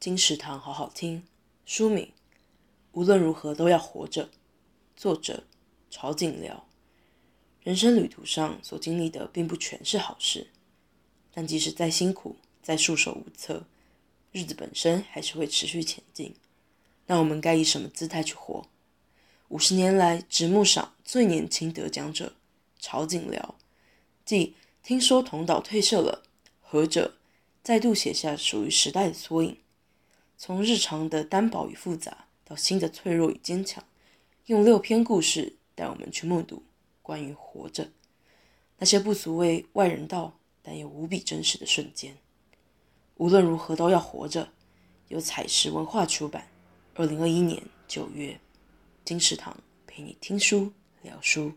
金石堂好好听。书名：无论如何都要活着。作者：曹锦寮。人生旅途上所经历的并不全是好事，但即使再辛苦、再束手无策，日子本身还是会持续前进。那我们该以什么姿态去活？五十年来直木赏最年轻得奖者曹锦寮，即听说同岛退社了，何者再度写下属于时代的缩影。从日常的单薄与复杂，到新的脆弱与坚强，用六篇故事带我们去目睹关于活着那些不足为外人道，但又无比真实的瞬间。无论如何都要活着。由采石文化出版，二零二一年九月。金石堂陪你听书聊书。